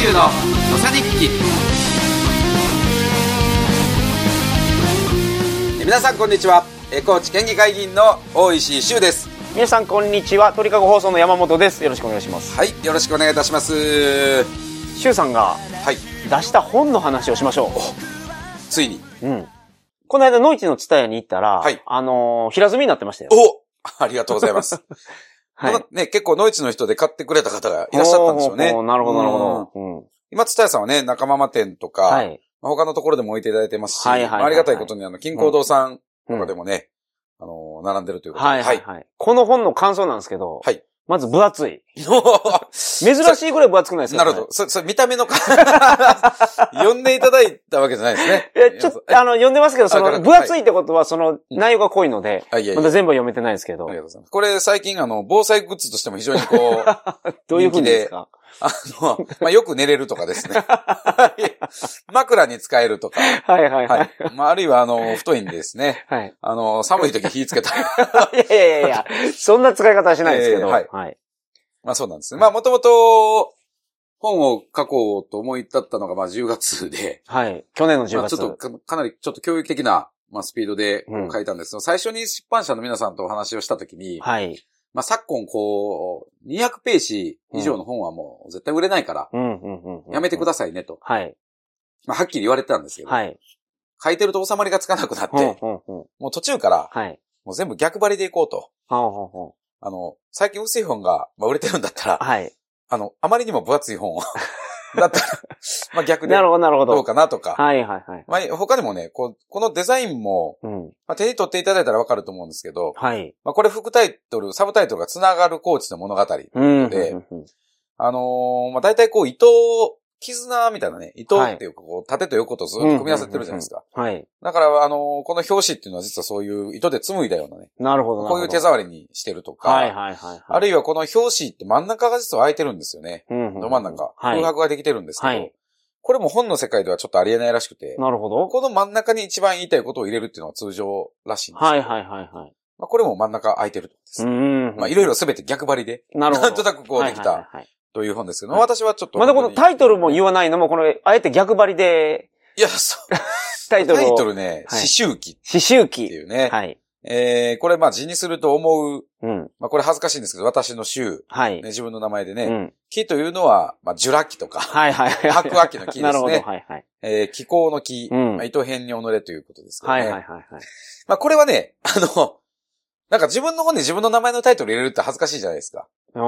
集の土佐日記。え皆さんこんにちは。え高知県議会議員の大石修です。皆さんこんにちは。鳥かご放送の山本です。よろしくお願いします。はいよろしくお願いいたします。シュウさんがはい。出した本の話をしましょついに。ううん。この間ノイチのツタヤに行ったら、はい。あのー平積みになってましたよ。おありがとうございます、はい。ね、結構ノイチの人で買ってくれた方がいらっしゃったんでしょうねなるほどなるほうん。ど、うん。今、つたやさんはね、仲間マ店とか、はい。まあ他のところでも置いていただいてますし、はいはいはいあありがたいことに、あの、金光堂さんとうんかでもね、あの、並んでるということで。はいはい。はい。この本の感想なんですけど、はいまず分厚い。珍 珍しいぐらい分厚くないですかなるほど。そ、そ、見た目のか、呼んでいただいたわけじゃないですね。え、ちょっと、あの、読んでますけど、その、分厚いってことは、その、内容が濃いので、あ、いやいや。まだ全部は読めてないですけど。ありが、とうございます。これ最近あの、防災グッズとしても非常にこう、どういうふうにですか？あの、まあ、よく寝れるとかですね。枕に使えるとか。はいはいははいい。。まあ、あるいはあの、太いんでですね。はい。あの、寒い時火つけたり。いやいやいやそんな使い方はしないですけど、えーはいはい。まあそうなんですね。まあもともと、本を書こうと思い立ったのがまあ10月で、はい。去年の10月。まあちょっとかかなりちょっと教育的な、まあ、スピードでうん書いたんですけど、最初に出版社の皆さんとお話をしたときに、はい。まあ昨今こう、200ページ以上の本はもう絶対売れないから。やめてくだささいねと、はい。まあはっきり言われてたんですけど、はい。書いてると収まりがつかなくなって。もう途中からはい。もう全部逆張りでいこうと。あの、最近薄い本が、まあ、売れてるんだったら、はい。あの、あまりにも分厚い本を、だったら、まあ逆でなるほど、なるほどうど。かなとか、はい、はい、はい。まあ、他にもね、こう、このデザインも、うん。まあ、手に取っていただいたらわかると思うんですけど、はい。まあ、これ副タイトル、サブタイトルが繋がるコーチの物語。うん。でうんうんあのーまあ、大体こう、糸、絆みたいなね、糸っていうか、こう、縦と横とずっと組み合わせてるじゃないですか。はい。だから、あのーこの表紙っていうのは実はそういう糸で紡いだようなね、なるほど。こういう手触りにしてるとか、はい、はい、はい。あるいはこの表紙って真ん中が実は空いてるんですよね。うんうんど真ん中。はい空。白ができてるんですけど、はいこれも本の世界ではちょっとありえないらしくて、なるほど。この真ん中に一番言いたいことを入れるっていうのは通常らしいんですはい、はい、はい、はい。まあ、これも真ん中空いてるです。うん。まあ、いろいろすべて逆張りで、なるほど。なんとなくこうできたはいという本ですけど、はい私はちょっと。まだこのタイトルも言わないのも、この、あえて逆張りで、いや、そう。タイトルを。タイトルね、はい詩集記っ刺繍てい記。うね。はい。えー、これまあ字にすると思う、うん。まあこれ恥ずかしいんですけど、私の集、はいね、。自分の名前でね、うん。木というのは、まあ、ジュラ紀とか、はいはいはい。白亜紀の木ですねなるほど、はいはい。えー、気候の木、うんまあ、糸編に己ということですけどね。はいはいはいはい。まあこれはね、あの、なんか自分の本で自分の名前のタイトル入れるって恥ずかしいじゃないですか。おー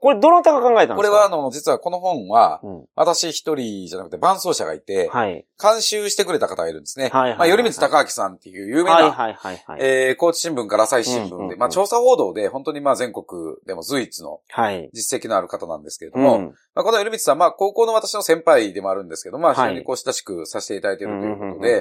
これどなたが考えたんですか？これはあの、実はこの本は、うん。私一人じゃなくて伴奏者がいて、はい。監修してくれた方がいるんですね。はいはいはいまあ、頼光高明さんっていう有名な、はいはいはいはい。えー、高知新聞から朝日新聞で、うんうんうんまあ、調査報道で本当にまあ全国でも随一のはい。実績のある方なんですけれども、うん。まあ、この頼光さん、まあ、高校の私の先輩でもあるんですけど、まあ、非はい常にこう親しくさせていただいているということで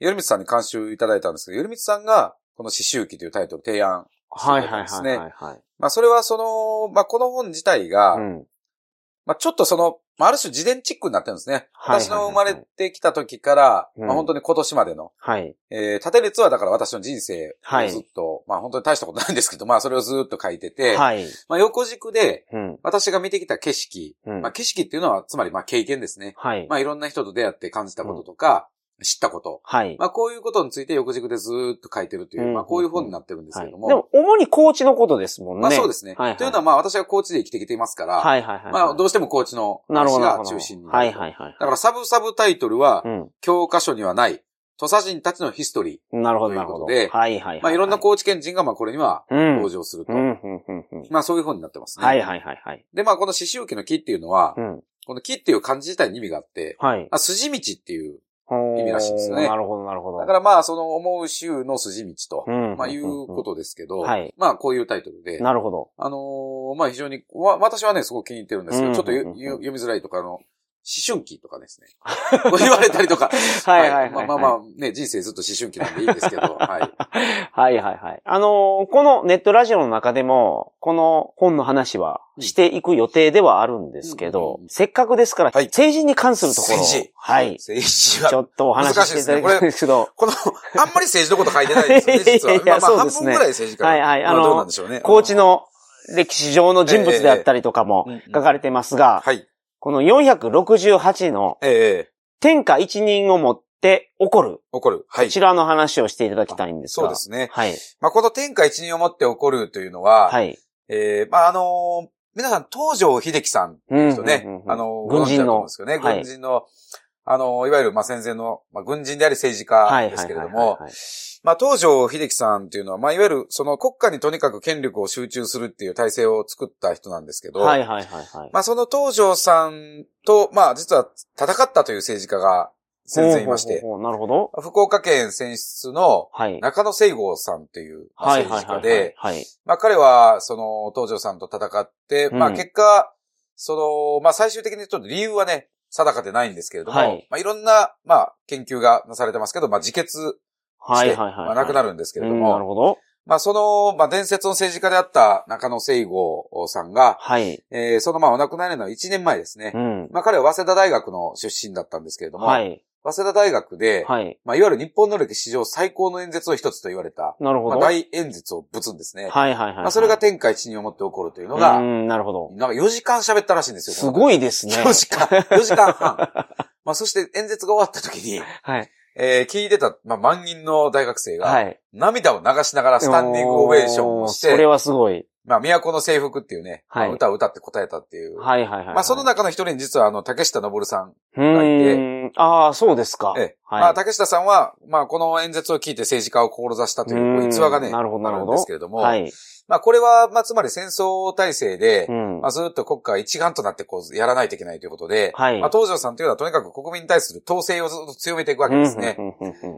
頼光さんに監修いただいたんですけど、頼光さんが、この詩集記というタイトルを提案はいはいはいはいはい。まあ、それはその、まあ、この本自体が、うん。まあ、ちょっとその、まあ、ある種自伝チックになってるんですね。はいはいはい私の生まれてきた時から、うんまあ、本当に今年までの、はい。えー、縦列はだから私の人生はいをずっと、まあ、本当に大したことないんですけど、まあ、それをずっと書いてて、はい。まあ、横軸で、うん。私が見てきた景色、うんまあ、景色っていうのは、つまり、まあ、経験ですね。はい。まあ、いろんな人と出会って感じたこととか、知ったこと。はい。まあ、こういうことについて横軸でずーっと書いてるという、うんまあ、こういう本になってるんですけはい。ども。でも、主に高知のことですもんね。まあ、そうですね。はいはいというのは、まあ、私は高知で生きてきていますから、はいはいはい。まあ、どうしても高知の話が中心になると。はいはいはい。だから、サブサブタイトルはう、ん。教科書にはない、土佐人たちのヒストリなるほどなるほど。ということではいはいはい。ー。まあ、いろんな高知県人が、まあ、これにはうん。登場すると。うん、うん、うん、うん。まあ、そういう本になってますね。はいはいはいはい。で、まあ、この刺繍記の木っていうのは、うん。この木っていう漢字自体に意味があって、はい。まあ、筋道っていう、意意味らしいんですよねなるほどなるほど。だからまあ、その思う州の筋道と、うん。まあ、いうことですけど、はいまあ、こういうタイトルで、なるほど。あのーまあ、非常に、わ私はね、すごく気に入ってるんですけど、うんちょっと読みづらいとか、あの、思春期とかですね。言われたりとか。はいはいはい。まあまあまあ、ね、人生ずっと思春期なんでいいんですけど、はい。はいはいはい。あのーこのネットラジオの中でも、この本の話はしていく予定ではあるんですけど、うんせっかくですから、はい政治に関するところを、政治。はい。政治はちょっとお話ししていただきたいんですけど、この、あんまり政治のこと書いてないですよね、実は。いやいやまあまあ、半分ぐらい政治家。はいはいあのまどうなんでしょうね。高知の歴史上の人物であったりとかもええええ書かれてますが、はい。この468のええ天下一人をもって起こる。起こる。はいこ。ちらの話をしていただきたいんですが。そうですね。はい。まあ、この天下一人をもって起こるというのは、はい。ええまあ、あのー皆さん、東条秀樹さんうん人ね、うんうんうんあのー、軍人のですけどね、はい軍人の、あのーいわゆる、まあ、戦前の、まあ、軍人であり政治はい。家ですけれども、まあ、東条秀樹さんっていうのは、まあ、いわゆる、その国家にとにかく権力を集中するっていう体制を作った人なんですけど、はいはいはいはい。まあ、その東条さんと、まあ、実は戦ったという政治家が戦前いまして、なるほど。福岡県選出のはい。中野聖郷さんという政治家で、はい。まあ彼は、その、東条さんと戦って、うんまあ結果、その、まあ最終的にちょっと理由はね、定かでないんですけれども、はいまあいろんな、まあ研究がなされてますけど、まあ自決して。まあ亡くなるるんですけれどなるも、ほど。まあその、まあ伝説の政治家であった中野聖郷さんが、はい。えーそのまあお亡くなりの1年前ですね。うん。まあ彼は早稲田大学の出身だったんですけれども、はい。早稲田大学で、はい。まあいわゆる日本の歴史上最高の演説の一つと言われた、まあなるほど。はい大演説をぶつんですね。はいはいはい。まあそれが天下一人をもって起こるというのが、うん、なるほど。なんか4時間喋ったらしいんですよ。すごいですね。4時間、4時間半。まあそして演説が終わった時に、はい。えー聞いてた、まあ万人の大学生が、はい。涙を流しながらスタンディングオベーションをして、それはすごい。まあ都の制服っていうね、はいまあ歌を歌って答えたっていう。はいはいはい。まあその中の一人に実はあの、竹下登さん。うーん。ああ、そうですか。ええはい。まあ竹下さんは、まあこの演説を聞いて政治家を志したという逸話がね、うんなるほどなるほどですけれども、はい。まあこれは、まあつまり戦争体制で、うんま。あ、ずっと国家一丸となってこう、やらないといけないということで、はいまあ、東条さんというのはとにかく国民に対する統制をずっと強めていくわけですね。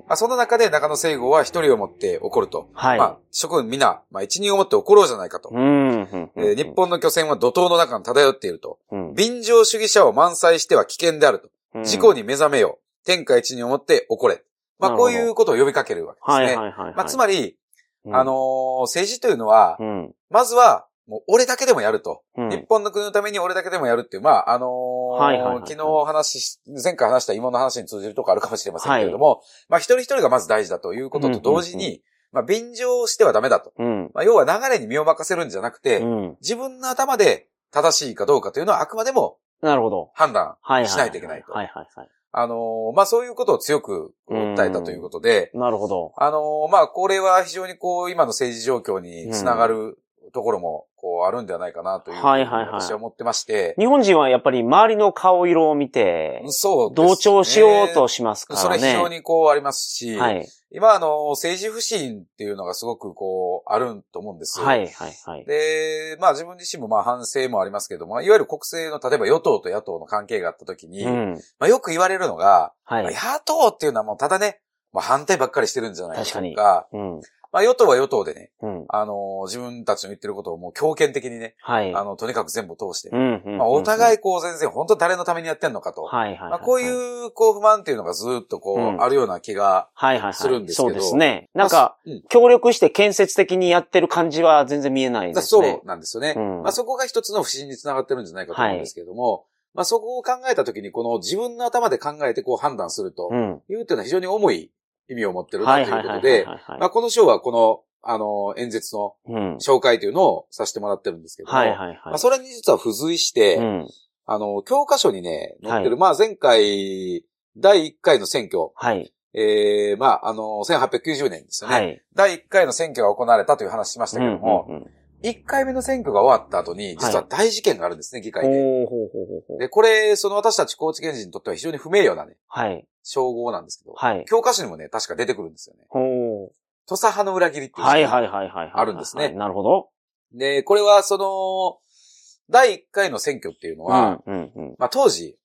まあ、その中で中野聖郷は一人をもって起こると。はい。まあ、諸君皆、まあ、一人をもって起ころうじゃないかと。うんえー日本の巨船は怒涛の中に漂っていると。うん便乗主義者を満載しては危険である事故に目覚めよう。天下一人をもって起これ。まあ、こういうことを呼びかけるわけですね。はいはいはいはい。まあ、つまり、うんあのー政治というのは、うん。まずは、もう俺だけでもやると。うん日本の国のために俺だけでもやるっていう、まあ、あのーはいはいはいはい昨日話し、前回話した芋の話に通じるとこあるかもしれませんけれども、まあ、一人一人がまず大事だということと同時に、うんうんまあ、便乗してはダメだと。うん。まあ、要は流れに身を任せるんじゃなくて、うん。自分の頭で正しいかどうかというのはあくまでもなるほど。判断。しないといけないとはいはいはい。あのーまあ、そういうことを強く訴えたということで、なるほど。あのーまあ、これは非常にこう、今の政治状況につながるところも、こう、あるんではないかなというはいはいはい私は思ってまして、日本人はやっぱり周りの顔色を見て、そうね同調しようとしますからね。それ非常にこうありますし、はい。今あの、政治不信っていうのがすごくこう、あると思うんですよ。はいはいはい。で、まあ自分自身もまあ反省もありますけども、いわゆる国政の例えば与党と野党の関係があった時に、うん。まあよく言われるのが、はい。野党っていうのはもうただね、まあ反対ばっかりしてるんじゃないかとか、確かうん。まあ与党は与党でね、うん。あの、自分たちの言ってることをもう強権的にね、はい。あの、とにかく全部通して、うんうん。まあお互い、いこう全然本当誰のためにやってんのかと。はいはいはい。まあこういうこう不満っていうのがずっとこう、うんあるような気が、はいはいはい。するんですけどそうですね。なんか、協力して建設的にやってる感じは全然見えないですそね。うなんですよね。うんまあそこが一つの不信につながってるんじゃないかと思うんですけれども、まあそこを考えたときにこの自分の頭で考えてこう判断するとうん。いうっていうのは非常に重い意味を持ってるはないとはいいうことで、この章はこの、あの、演説のうん。紹介というのをさせてもらってるんですけども、はいはいはい。まあそれに実は付随して、うん。あの、教科書にね、載ってる、はいまあ前回、第1回の選挙、はい。ええまあ、あの、1890年ですよね。はい。第1回の選挙が行われたという話しましたけども、うんうんうん1回目の選挙が終わった後に、実は大事件があるんですね、議会で。で、これ、その私たち高知県人にとっては非常に不名誉なね、はい。称号なんですけど、はい。教科書にもね、確か出てくるんですよね。土佐派の裏切りっていう。はいはいはいはいはい。あるんですねなるほど。で、これはその、第1回の選挙っていうのは。まあ当時、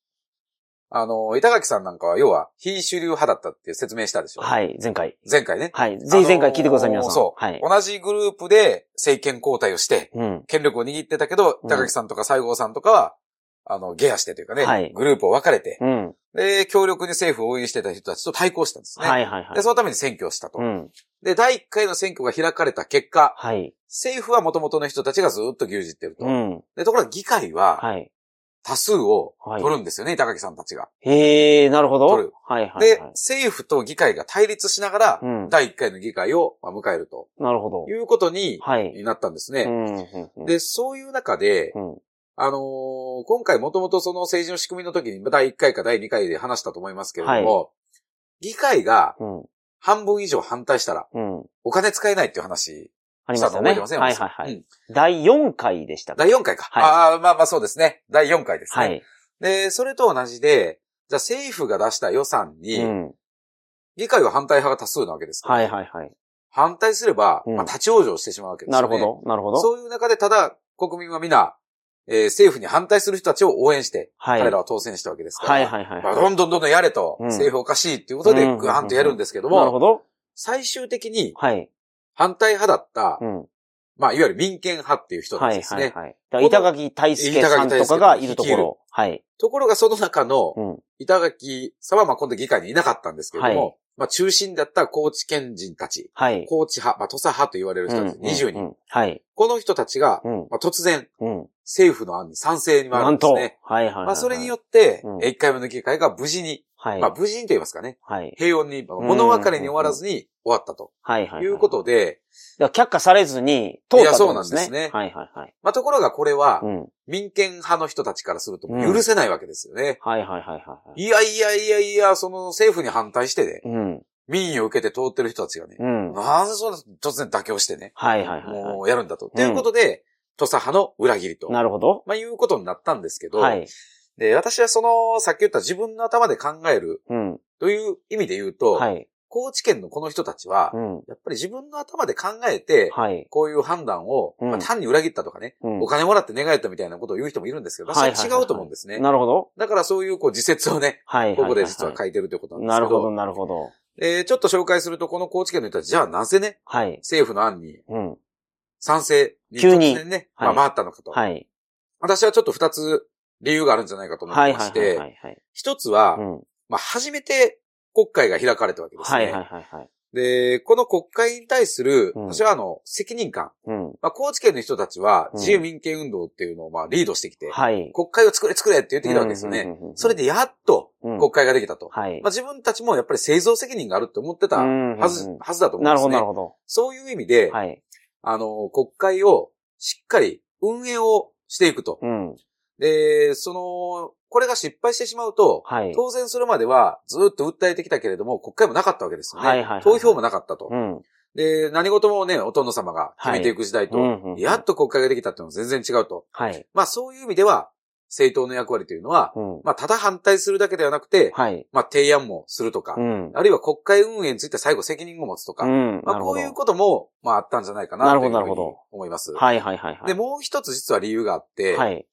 あの、板垣さんなんかは要は非主流派だったって説明したでしょ？はい、前回。前回ね。はい。ぜひ前回聞いてください、皆さん。そう。はい。同じグループで政権交代をして、うん。権力を握ってたけど、うん板垣さんとか西郷さんとかは、あの、ゲアしてというかね、はいグループを分かれて、うん。で、強力に政府を応援してた人たちと対抗したんですね。はいはいはいで、。そのために選挙をしたと。うん。で、第1回の選挙が開かれた結果、はい。政府は元々の人たちがずっと牛耳ってると。うん。で、ところが議会ははい。多数をはい取るんですよね、板垣さんたちが。へえ、なるほど。取るはいはいはい。で、政府と議会が対立しながら、うん第1回の議会をまあ迎えるとなるほど。いうことにはい。なったんですね。うんうんうん。で、そういう中で、うん。あのー今回もともとその政治の仕組みの時に第1回か第2回で話したと思いますけれども、議会がうん。半分以上反対したらうん。お金使えないっていう話ありましたね。はいはいはい。うん第4回でしたか第4回か。はいああ、まあまあそうですね。第4回ですね。はい。で、それと同じで、じゃあ政府が出した予算うに、ん。議会は反対派が多数なわけですから、はいはいはい。反対すれば、うんまあ、立ち往生してしまうわけですよね。なるほど。なるほど。そういう中で、ただ、国民は皆、えー政府に反対する人たちを応援して、はい。彼らは当選したわけですから、はいはいはいまあ、はい。どんどんどんどんやれと、うん政府おかしいっていうことで、うんぐわんとやるんですけども、なるほど。最終的にはい。反対派だった、うん。まあ、いわゆる民権派っていう人ですね。はいはい。だから板垣大輔さんとかがいるところ。はい。ところがその中のう、ん。板垣さんはまあ今度議会にいなかったんですけれども、はいまあ中心だった高知県人たち、はい。高知派、まあ土佐派と言われる人たち20人、うんうんうんはい。この人たちが、うん。まあ、突然うん。政府の案に賛成に回るなん。ですね。はいはいはいはい。まあそれによって、うんえ1回目の議会が無事に、はい。まあ無事にと言いますかね、はい。平穏に、まあ物別れに終わらずに終わったとはいはい。いうことで、だから却下されずに通ったとですね。いやそうなんですねはいはいはい。まあところがこれはうん。民権派の人たちからすると許せないわけですよね。はいはいはいはい。いやいやいやいや、その政府に反対してね、うん。民意を受けて通ってる人たちがね、うん。なぜそんな突然妥協してね、はいはいはいはもうやるんだと。ということで、土佐派の裏切りとい。。なるほど。まあいうことになったんですけど、はい。で、私はその、さっき言った自分の頭で考えるうん。という意味で言うと、はい。高知県のこの人たちは、うん。やっぱり自分の頭で考えて、はい。こういう判断を、うんまあ、単に裏切ったとかね、うんお金もらって願えたみたいなことを言う人もいるんですけど、私ははいはいはいはい違うと思うんですね。なるほど。だからそういうこう自説をね、はい。ここで実は書いてるということなんですけど、なるほど、なるほど。えーちょっと紹介すると、この高知県の人たち、じゃあなぜね、はい。政府の案にうん。賛成に急にね、はいまあ、回ったのかと。はい。私はちょっと二つ理由があるんじゃないかと思ってまして。一つは、うん。まあ、初めて国会が開かれたわけですね。はいはいはいはい。で、この国会に対する、うん私はあの、責任感。うん。まあ、高知県の人たちは、うん自由民権運動っていうのをまあ、リードしてきて、はい。国会を作れ作れって言ってきたわけですよね。うんうんうんうんそれでやっとうん国会ができたと。はい。まあ、自分たちもやっぱり製造責任があるって思ってたうんはず、うんうんはずだと思うんなるほど、ですね。なるほど。そういう意味で、はい。あの、国会をしっかり運営をしていくと。うん。で、その、これが失敗してしまうと、はい。当然それまではずっと訴えてきたけれども、国会もなかったわけですよね。はいはいはいはい投票もなかったと。うん。で、何事もね、お殿様が決めていく時代と、はいうんうんうんやっと国会ができたっていうのは全然違うと。はい。まあそういう意味では、政党の役割というのは、うん。まあただ反対するだけではなくて、はい。まあ提案もするとか、うん。あるいは国会運営について最後責任を持つとか、うん。まあ。こういうことも、まああったんじゃないかなというふうに思います。はいはいはいはい。で、もう一つ実は理由があって、はい。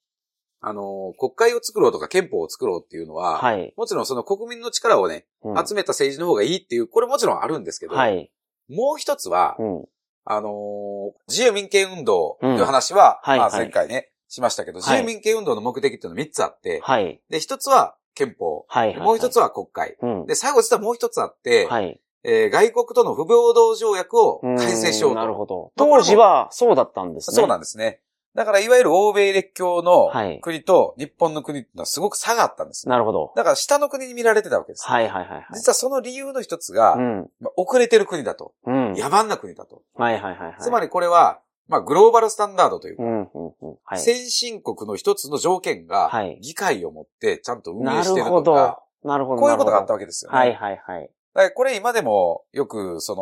あの、国会を作ろうとか憲法を作ろうっていうのは、はい。もちろんその国民の力をね、うん集めた政治の方がいいっていう、これもちろんあるんですけど、はい。もう一つは、うん。あのー自由民権運動という話は、まあうんはいはい前回ね、しましたけど、自由民権運動の目的っていうのは3つあって、はい。で、一つは憲法、はいはい。もう一つは国会。うん。で、最後実はもう一つあって、はい。えー外国との不平等条約を改正しようと。んなるほど。当時はそうだったんですね。そうなんですね。だから、いわゆる欧米列強のはい国と日本の国ってのはすごく差があったんです。なるほど。だから、下の国に見られてたわけです。はいはいはいはい。実はその理由の一つが、うん。まあ遅れてる国だと。うん。野蛮な国だと。はいはいはいはい。つまりこれは、まあ、グローバルスタンダードというか、うん、うん、うん。はい。先進国の一つの条件がはい、議会を持ってちゃんと運な営してるるほどとか、。なるほど。こういうことがあったわわけですよね。はいはいはい。だからこれ今でもよく、そ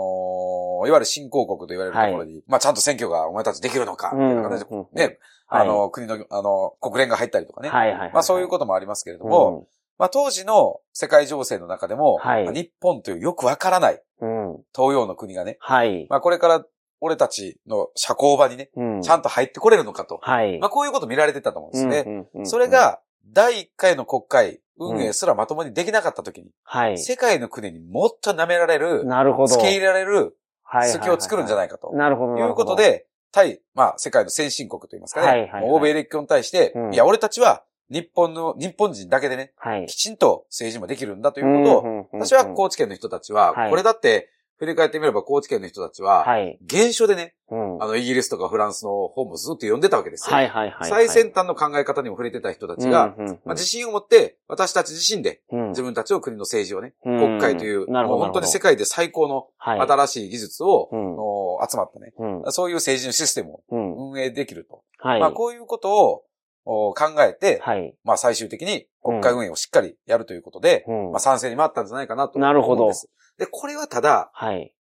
の、いわゆる新興国と言われるところに、まあちゃんと選挙がお前たちできるのか、みたいな形で、うんはいあの、国の、あの、国連が入ったりとかね。はいはいはい。まあそういうこともありますけれども、まあ当時の世界情勢の中でも、はいまあ日本というよくわからないうん。うん。東洋の国がね、はい。まあこれから俺たちの社交場にね、うん。ちゃんと入ってこれるのかと。はい。まあこういうこと見られてたと思うんですね。うんうんうんそれ、が、第1回の国会運営すらまともにできなかった時に、はい。世界の国にもっと舐められる、なるほど。付け入れられるはい隙を作るんじゃないかと。なるほど。いうこと、で、対、まあ、世界の先進国といいますかね、はいはいはい欧米列強に対して、うんいや、俺たちは日本の、日本人だけでね、はいき。ちんと政治もできるんだということを、を私は高知県の人たちは、はいこれだって、振り返ってみれば高知県の人たちは、はい。原書でね、うん。あの、イギリスとかフランスの本もずっと読んでたわけですよ。はいはいはい。最先端の考え方にも触れてた人たちが、うんうんうんまあ、自信を持って、私たち自身で、うん自分たちの国の政治をね、うん国会という、なるほどもう本当に世界で最高のはい。新しい技術を、うんの集まったね、うん。そういう政治のシステムをうん。運営できると。はい。まあ、こういうことを、考えて、はい。まあ最終的に国会運営をしっかりやるということで、うんまあ賛成に回ったんじゃないかなとなるほど思うんです。で、これはただ、はい。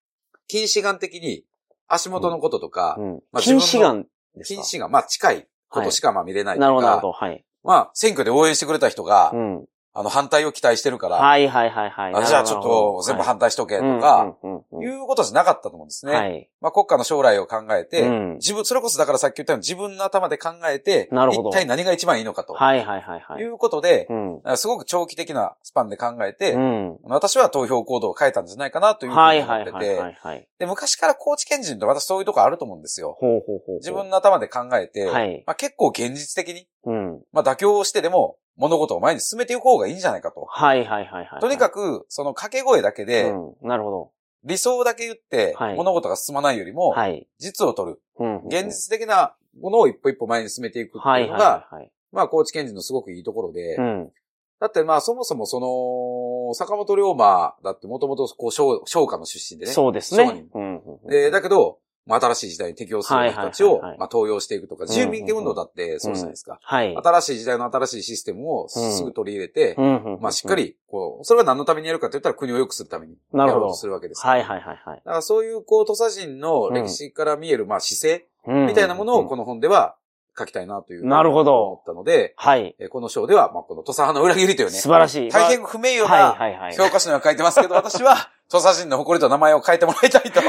近視眼的に足元のこととか、うん。まあ近視眼ですか？近視眼、まあ近いことしかまあ見れないとか、なるほど、なるほど。はい。まあ選挙で応援してくれた人が、うん。あの反対を期待してるから、はいはいはいはい。あじゃあちょっと全部反対しとけとか、いうことじゃなかったと思うんですね。はい。まあ国家の将来を考えて、うん自分、それこそだからさっき言ったように自分の頭で考えて、なるほど一体何が一番いいのかと。はいはいはいはいい。うことで、うん。すごく長期的なスパンで考えて、うん。私は投票行動を変えたんじゃないかなというふうはいに思ってはいはいはて、いはい。で、昔から高知県人と私そういうとこあると思うんですよ。ほうほうほう。自分の頭で考えて、はいまあ、結構現実的に、うん。まあ、妥協をしてでも物事を前に進めていく方がいいんじゃないかと。はいはいはいはい。とにかく、く、その掛け声だけで、うん。なるほど。理想だけ言ってはい物事が進まないよりも、はい。実を取る。うん。現実的なものを一歩一歩前に進めていくってはいいうのが、はいはい。まあ、高知県人のすごくいいところで、うん。だってまあ、そもそもその、坂本龍馬だってもともとこう、商商家の出身でね。そうです商ね人。うんうんうん。で、だけど、まあ、新しい時代に適応する人たちをまあ、登用していくとか、ん住民権運動だってそうじゃないですか。はい。新しい時代の新しいシステムをすぐ取り入れて、まあ、しっか。り、こう、それは何のためにやるかって言ったら国を良くするためになるほどやろうとするわけですはいはいはいはい。だからそういう、こう、土佐人の歴史から見える、まあ、姿勢みみたいなものをこの本では書きたいなという。なるほど思ったので、はい。えーこの章では、まあ、この土佐派の裏切りというね、素晴らしい。大変不名誉はいなはいはい。教科書には書いてますけど、私は、土佐人の誇りと名前を変えてもらいたいと。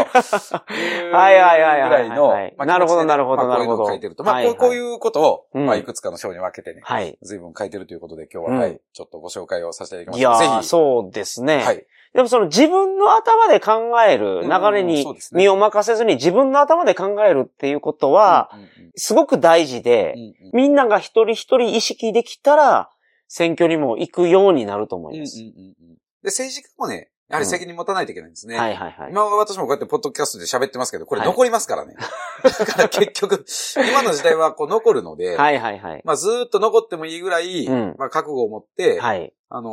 はいはいはいはいぐらいのなるほど気持ちでねなるほどまあこういうのなるほどを書いてると。まあ、こういうことを、うんまあ、いくつかの章に分けてね、はい。随分書いてるということで、今日は、うんはい、ちょっとご紹介をさせていただきますぜひ、そうですね。はい。でもその自分の頭で考える流れうんに身を任せずに自分の頭で考えるっていうことは、すごく大事で、みんなが一人一人意識できたら、選挙にも行くようになると思います。うんうんうんうんで、政治家もね、やはり責任持たないといけないんですね。はいはいはい。今私もこうやってポッドキャストで喋ってますけど、これはい残りますからね。だから結局、今の時代はこう残るので、はいはいはい。まあずーっと残ってもいいぐらい、うんまあ覚悟を持って、はい。あの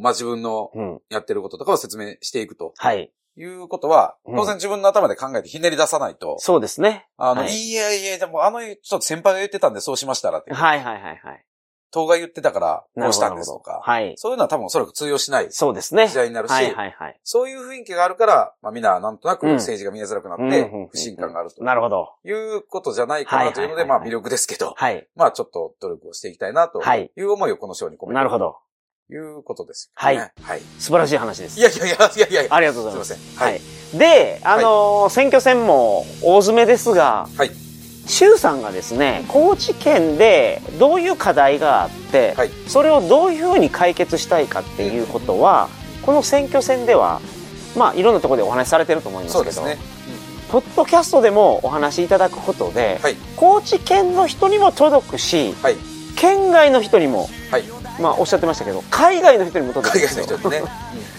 ーまあ自分のうん。やってることとかを説明していくとはい。いうことは、うん当然自分の頭で考えてひねり出さないと、そうですね。あの、はいい、やいや、でもあの、ちょっと先輩が言ってたんでそうしましたらって、はいはいはいはい。党が言ってたからこうしたんですとか、はい。そういうのは多分おそらく通用しないそうですね。時代になるし、はいはいはい。そういう雰囲気があるから、まあみんななんとなくうん政治が見えづらくなって不信感があるとなるほど。いうことじゃないかなというので、まあ魅力ですけど、はい。まあちょっと努力をしていきたいなとはいいう思いをこの章に込めてなるほど。いうことですよはいね。はい。素晴らしい話です。いやいやいや、いやいやありがとうございます。すいません。はい。で、あのー選挙戦も大詰めですが、はい。周さんがですね、高知県でどういう課題があって、はいそれをどういうふうに解決したいかっていうことは、この選挙戦では、まあいろんなところでお話しされてると思いますけど、ね。ポッドキャストでもお話しいただくことで、はい。高知県の人にも届くし、はい。県外の人にも、はい。まあおっしゃってましたけど、海外の人にも届く海んですよ。外の人にね。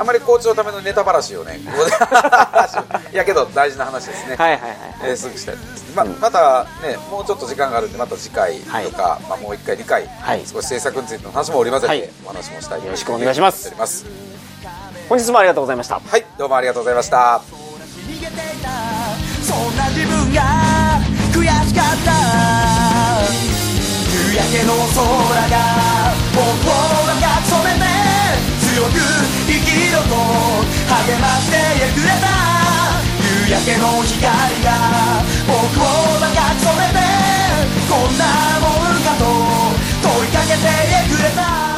あまり校長のためのネタばらしをね、ここでいやけど大事な話ですね。はいはいはい。えーすぐしたい。ま、うんまたね、もうちょっと時間があるんで、また次回はいとか、まあもう一回、二回、はい少し制作についての話も織り交はいぜて、お話もしたいとよろしくお願いします。本日もありがとうございました。はい、どうもありがとうございました。そんな自分が悔しかった夕焼けの空が僕を赤く強く生きろと励ましてくれた。夕焼けの光が僕を抱き染めてこんなもんかと問いかけてくれた。